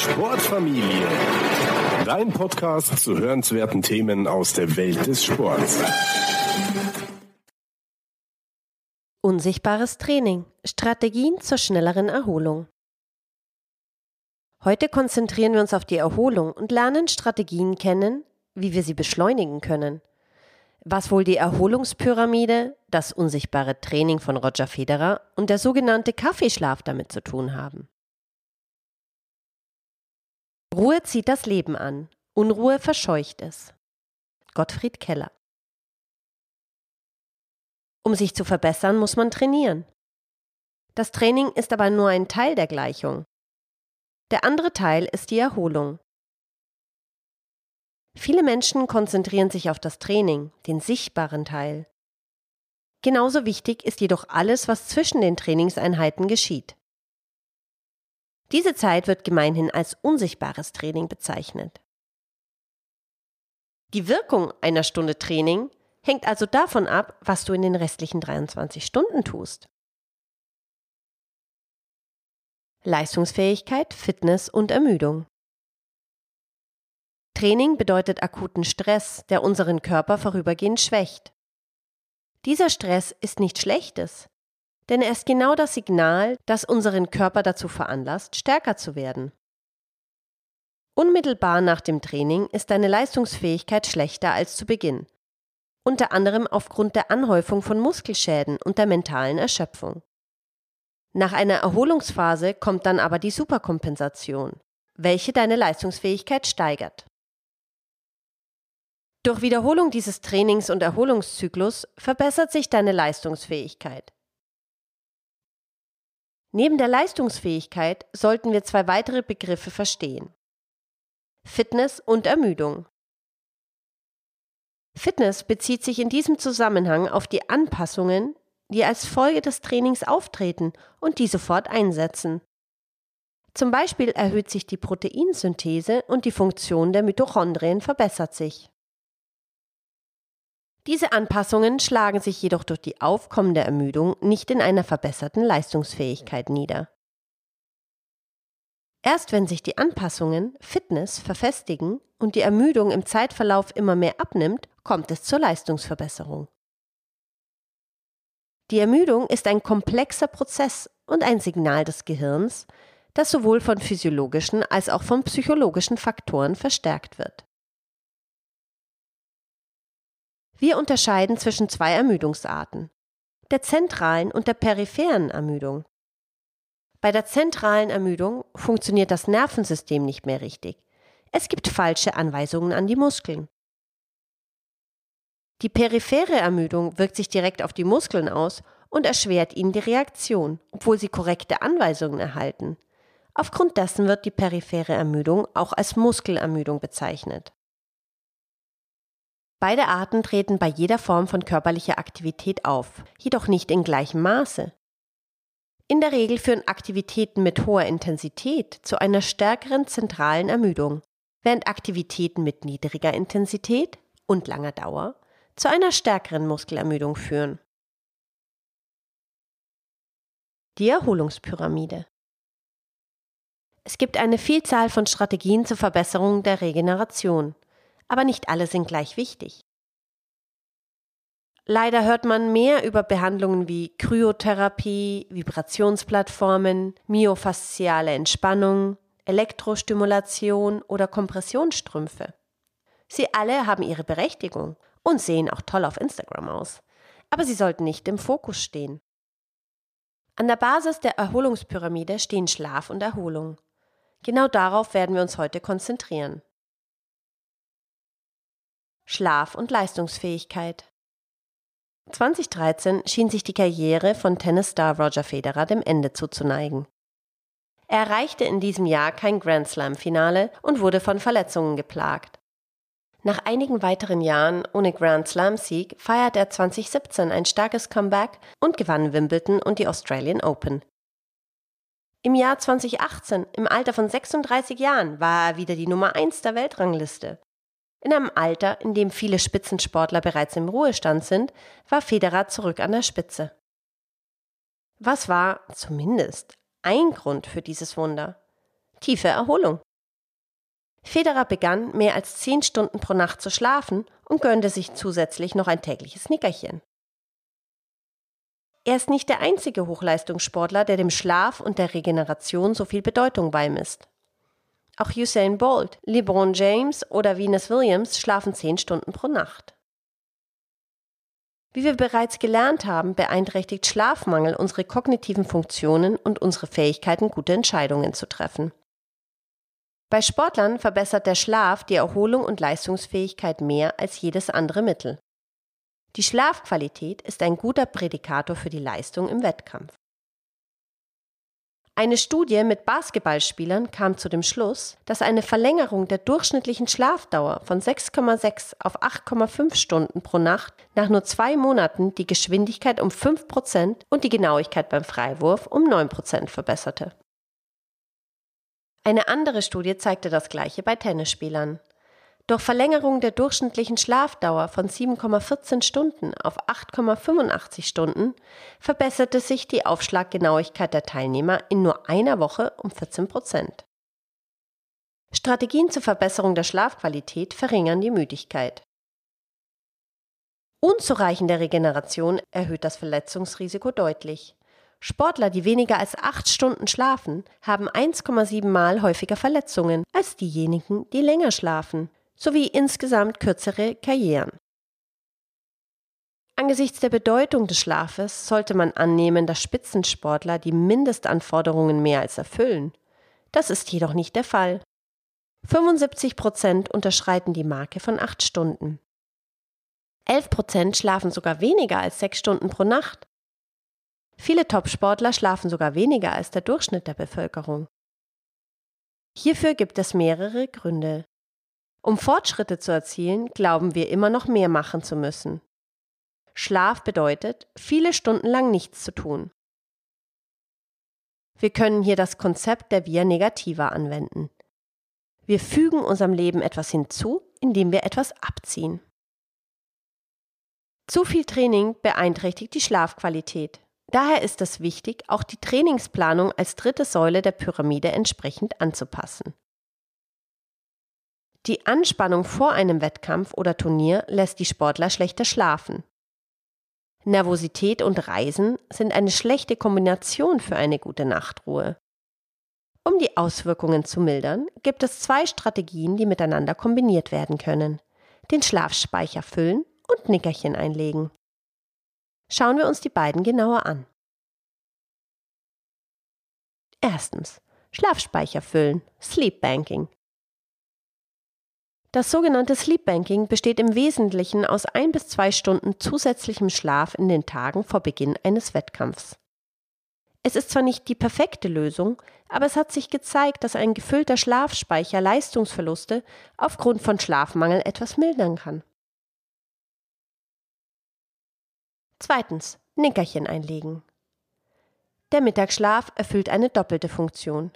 Sportfamilie. Dein Podcast zu hörenswerten Themen aus der Welt des Sports. Unsichtbares Training. Strategien zur schnelleren Erholung. Heute konzentrieren wir uns auf die Erholung und lernen Strategien kennen, wie wir sie beschleunigen können. Was wohl die Erholungspyramide, das unsichtbare Training von Roger Federer und der sogenannte Kaffeeschlaf damit zu tun haben. Ruhe zieht das Leben an, Unruhe verscheucht es. Gottfried Keller Um sich zu verbessern, muss man trainieren. Das Training ist aber nur ein Teil der Gleichung. Der andere Teil ist die Erholung. Viele Menschen konzentrieren sich auf das Training, den sichtbaren Teil. Genauso wichtig ist jedoch alles, was zwischen den Trainingseinheiten geschieht. Diese Zeit wird gemeinhin als unsichtbares Training bezeichnet. Die Wirkung einer Stunde Training hängt also davon ab, was du in den restlichen 23 Stunden tust. Leistungsfähigkeit, Fitness und Ermüdung. Training bedeutet akuten Stress, der unseren Körper vorübergehend schwächt. Dieser Stress ist nichts Schlechtes, denn er ist genau das Signal, das unseren Körper dazu veranlasst, stärker zu werden. Unmittelbar nach dem Training ist deine Leistungsfähigkeit schlechter als zu Beginn, unter anderem aufgrund der Anhäufung von Muskelschäden und der mentalen Erschöpfung. Nach einer Erholungsphase kommt dann aber die Superkompensation, welche deine Leistungsfähigkeit steigert. Durch Wiederholung dieses Trainings- und Erholungszyklus verbessert sich deine Leistungsfähigkeit. Neben der Leistungsfähigkeit sollten wir zwei weitere Begriffe verstehen. Fitness und Ermüdung. Fitness bezieht sich in diesem Zusammenhang auf die Anpassungen, die als Folge des Trainings auftreten und die sofort einsetzen. Zum Beispiel erhöht sich die Proteinsynthese und die Funktion der Mitochondrien verbessert sich. Diese Anpassungen schlagen sich jedoch durch die aufkommende Ermüdung nicht in einer verbesserten Leistungsfähigkeit nieder. Erst wenn sich die Anpassungen, Fitness, verfestigen und die Ermüdung im Zeitverlauf immer mehr abnimmt, kommt es zur Leistungsverbesserung. Die Ermüdung ist ein komplexer Prozess und ein Signal des Gehirns, das sowohl von physiologischen als auch von psychologischen Faktoren verstärkt wird. Wir unterscheiden zwischen zwei Ermüdungsarten, der zentralen und der peripheren Ermüdung. Bei der zentralen Ermüdung funktioniert das Nervensystem nicht mehr richtig. Es gibt falsche Anweisungen an die Muskeln. Die periphere Ermüdung wirkt sich direkt auf die Muskeln aus und erschwert ihnen die Reaktion, obwohl sie korrekte Anweisungen erhalten. Aufgrund dessen wird die periphere Ermüdung auch als Muskelermüdung bezeichnet. Beide Arten treten bei jeder Form von körperlicher Aktivität auf, jedoch nicht in gleichem Maße. In der Regel führen Aktivitäten mit hoher Intensität zu einer stärkeren zentralen Ermüdung, während Aktivitäten mit niedriger Intensität und langer Dauer zu einer stärkeren Muskelermüdung führen. Die Erholungspyramide. Es gibt eine Vielzahl von Strategien zur Verbesserung der Regeneration aber nicht alle sind gleich wichtig. Leider hört man mehr über Behandlungen wie Kryotherapie, Vibrationsplattformen, myofasziale Entspannung, Elektrostimulation oder Kompressionsstrümpfe. Sie alle haben ihre Berechtigung und sehen auch toll auf Instagram aus, aber sie sollten nicht im Fokus stehen. An der Basis der Erholungspyramide stehen Schlaf und Erholung. Genau darauf werden wir uns heute konzentrieren. Schlaf und Leistungsfähigkeit. 2013 schien sich die Karriere von Tennisstar Roger Federer dem Ende zuzuneigen. Er erreichte in diesem Jahr kein Grand Slam-Finale und wurde von Verletzungen geplagt. Nach einigen weiteren Jahren ohne Grand Slam-Sieg feierte er 2017 ein starkes Comeback und gewann Wimbledon und die Australian Open. Im Jahr 2018, im Alter von 36 Jahren, war er wieder die Nummer 1 der Weltrangliste in einem Alter, in dem viele Spitzensportler bereits im Ruhestand sind, war Federer zurück an der Spitze. Was war zumindest ein Grund für dieses Wunder? tiefe Erholung. Federer begann, mehr als zehn Stunden pro Nacht zu schlafen und gönnte sich zusätzlich noch ein tägliches Nickerchen. Er ist nicht der einzige Hochleistungssportler, der dem Schlaf und der Regeneration so viel Bedeutung beimisst. Auch Usain Bolt, LeBron James oder Venus Williams schlafen zehn Stunden pro Nacht. Wie wir bereits gelernt haben, beeinträchtigt Schlafmangel unsere kognitiven Funktionen und unsere Fähigkeiten, gute Entscheidungen zu treffen. Bei Sportlern verbessert der Schlaf die Erholung und Leistungsfähigkeit mehr als jedes andere Mittel. Die Schlafqualität ist ein guter Prädikator für die Leistung im Wettkampf. Eine Studie mit Basketballspielern kam zu dem Schluss, dass eine Verlängerung der durchschnittlichen Schlafdauer von 6,6 auf 8,5 Stunden pro Nacht nach nur zwei Monaten die Geschwindigkeit um 5% und die Genauigkeit beim Freiwurf um 9% verbesserte. Eine andere Studie zeigte das gleiche bei Tennisspielern. Durch Verlängerung der durchschnittlichen Schlafdauer von 7,14 Stunden auf 8,85 Stunden verbesserte sich die Aufschlaggenauigkeit der Teilnehmer in nur einer Woche um 14 Prozent. Strategien zur Verbesserung der Schlafqualität verringern die Müdigkeit. Unzureichende Regeneration erhöht das Verletzungsrisiko deutlich. Sportler, die weniger als acht Stunden schlafen, haben 1,7 Mal häufiger Verletzungen als diejenigen, die länger schlafen sowie insgesamt kürzere Karrieren. Angesichts der Bedeutung des Schlafes sollte man annehmen, dass Spitzensportler die Mindestanforderungen mehr als erfüllen. Das ist jedoch nicht der Fall. 75 Prozent unterschreiten die Marke von acht Stunden. 11 Prozent schlafen sogar weniger als sechs Stunden pro Nacht. Viele Topsportler schlafen sogar weniger als der Durchschnitt der Bevölkerung. Hierfür gibt es mehrere Gründe. Um Fortschritte zu erzielen, glauben wir immer noch mehr machen zu müssen. Schlaf bedeutet, viele Stunden lang nichts zu tun. Wir können hier das Konzept der Via Negativa anwenden. Wir fügen unserem Leben etwas hinzu, indem wir etwas abziehen. Zu viel Training beeinträchtigt die Schlafqualität. Daher ist es wichtig, auch die Trainingsplanung als dritte Säule der Pyramide entsprechend anzupassen. Die Anspannung vor einem Wettkampf oder Turnier lässt die Sportler schlechter schlafen. Nervosität und Reisen sind eine schlechte Kombination für eine gute Nachtruhe. Um die Auswirkungen zu mildern, gibt es zwei Strategien, die miteinander kombiniert werden können. Den Schlafspeicher füllen und Nickerchen einlegen. Schauen wir uns die beiden genauer an. Erstens. Schlafspeicher füllen, Sleep Banking. Das sogenannte Sleep Banking besteht im Wesentlichen aus ein bis zwei Stunden zusätzlichem Schlaf in den Tagen vor Beginn eines Wettkampfs. Es ist zwar nicht die perfekte Lösung, aber es hat sich gezeigt, dass ein gefüllter Schlafspeicher Leistungsverluste aufgrund von Schlafmangel etwas mildern kann. Zweitens. Nickerchen einlegen. Der Mittagsschlaf erfüllt eine doppelte Funktion.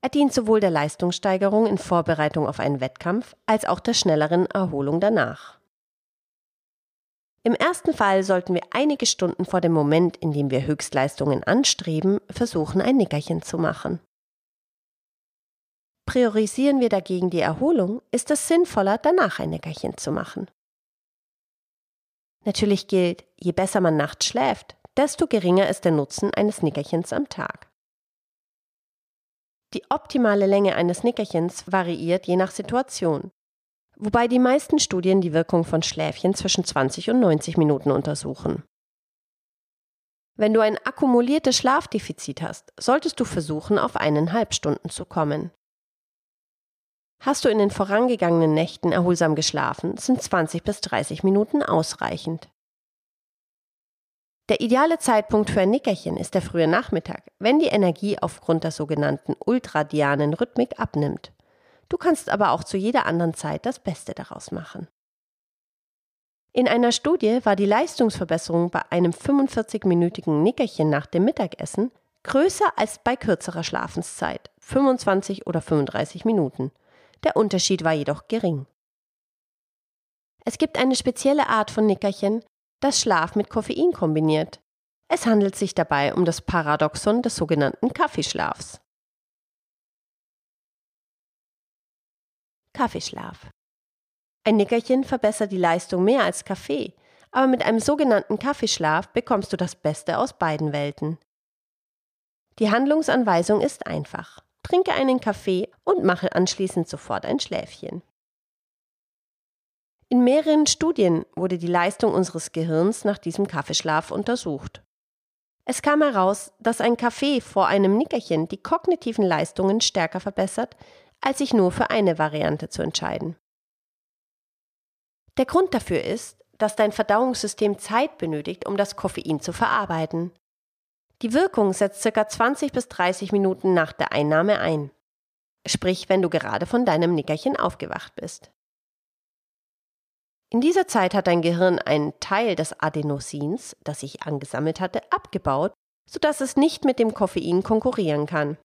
Er dient sowohl der Leistungssteigerung in Vorbereitung auf einen Wettkampf als auch der schnelleren Erholung danach. Im ersten Fall sollten wir einige Stunden vor dem Moment, in dem wir Höchstleistungen anstreben, versuchen, ein Nickerchen zu machen. Priorisieren wir dagegen die Erholung, ist es sinnvoller, danach ein Nickerchen zu machen. Natürlich gilt, je besser man nachts schläft, desto geringer ist der Nutzen eines Nickerchens am Tag. Die optimale Länge eines Nickerchens variiert je nach Situation, wobei die meisten Studien die Wirkung von Schläfchen zwischen 20 und 90 Minuten untersuchen. Wenn du ein akkumuliertes Schlafdefizit hast, solltest du versuchen, auf eineinhalb Stunden zu kommen. Hast du in den vorangegangenen Nächten erholsam geschlafen, sind 20 bis 30 Minuten ausreichend. Der ideale Zeitpunkt für ein Nickerchen ist der frühe Nachmittag, wenn die Energie aufgrund der sogenannten ultradianen Rhythmik abnimmt. Du kannst aber auch zu jeder anderen Zeit das Beste daraus machen. In einer Studie war die Leistungsverbesserung bei einem 45-minütigen Nickerchen nach dem Mittagessen größer als bei kürzerer Schlafenszeit, 25 oder 35 Minuten. Der Unterschied war jedoch gering. Es gibt eine spezielle Art von Nickerchen, das Schlaf mit Koffein kombiniert. Es handelt sich dabei um das Paradoxon des sogenannten Kaffeeschlafs. Kaffeeschlaf. Ein Nickerchen verbessert die Leistung mehr als Kaffee, aber mit einem sogenannten Kaffeeschlaf bekommst du das Beste aus beiden Welten. Die Handlungsanweisung ist einfach. Trinke einen Kaffee und mache anschließend sofort ein Schläfchen. In mehreren Studien wurde die Leistung unseres Gehirns nach diesem Kaffeeschlaf untersucht. Es kam heraus, dass ein Kaffee vor einem Nickerchen die kognitiven Leistungen stärker verbessert, als sich nur für eine Variante zu entscheiden. Der Grund dafür ist, dass dein Verdauungssystem Zeit benötigt, um das Koffein zu verarbeiten. Die Wirkung setzt ca. 20 bis 30 Minuten nach der Einnahme ein. Sprich, wenn du gerade von deinem Nickerchen aufgewacht bist. In dieser Zeit hat dein Gehirn einen Teil des Adenosins, das sich angesammelt hatte, abgebaut, sodass es nicht mit dem Koffein konkurrieren kann.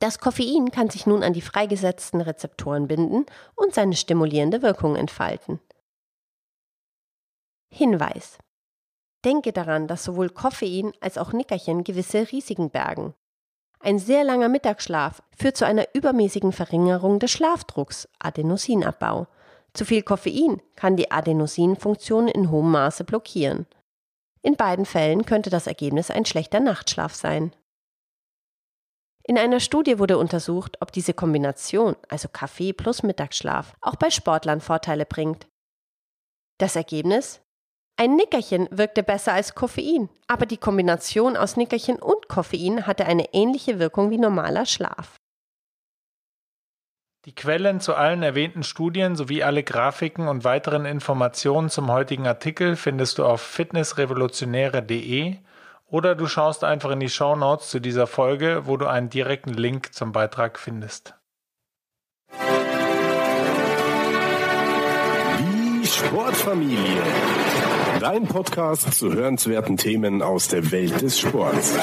Das Koffein kann sich nun an die freigesetzten Rezeptoren binden und seine stimulierende Wirkung entfalten. Hinweis. Denke daran, dass sowohl Koffein als auch Nickerchen gewisse Risiken bergen. Ein sehr langer Mittagsschlaf führt zu einer übermäßigen Verringerung des Schlafdrucks, Adenosinabbau, zu viel Koffein kann die Adenosinfunktion in hohem Maße blockieren. In beiden Fällen könnte das Ergebnis ein schlechter Nachtschlaf sein. In einer Studie wurde untersucht, ob diese Kombination, also Kaffee plus Mittagsschlaf, auch bei Sportlern Vorteile bringt. Das Ergebnis? Ein Nickerchen wirkte besser als Koffein, aber die Kombination aus Nickerchen und Koffein hatte eine ähnliche Wirkung wie normaler Schlaf. Die Quellen zu allen erwähnten Studien sowie alle Grafiken und weiteren Informationen zum heutigen Artikel findest du auf fitnessrevolutionäre.de oder du schaust einfach in die Show Notes zu dieser Folge, wo du einen direkten Link zum Beitrag findest. Die Sportfamilie. Dein Podcast zu hörenswerten Themen aus der Welt des Sports.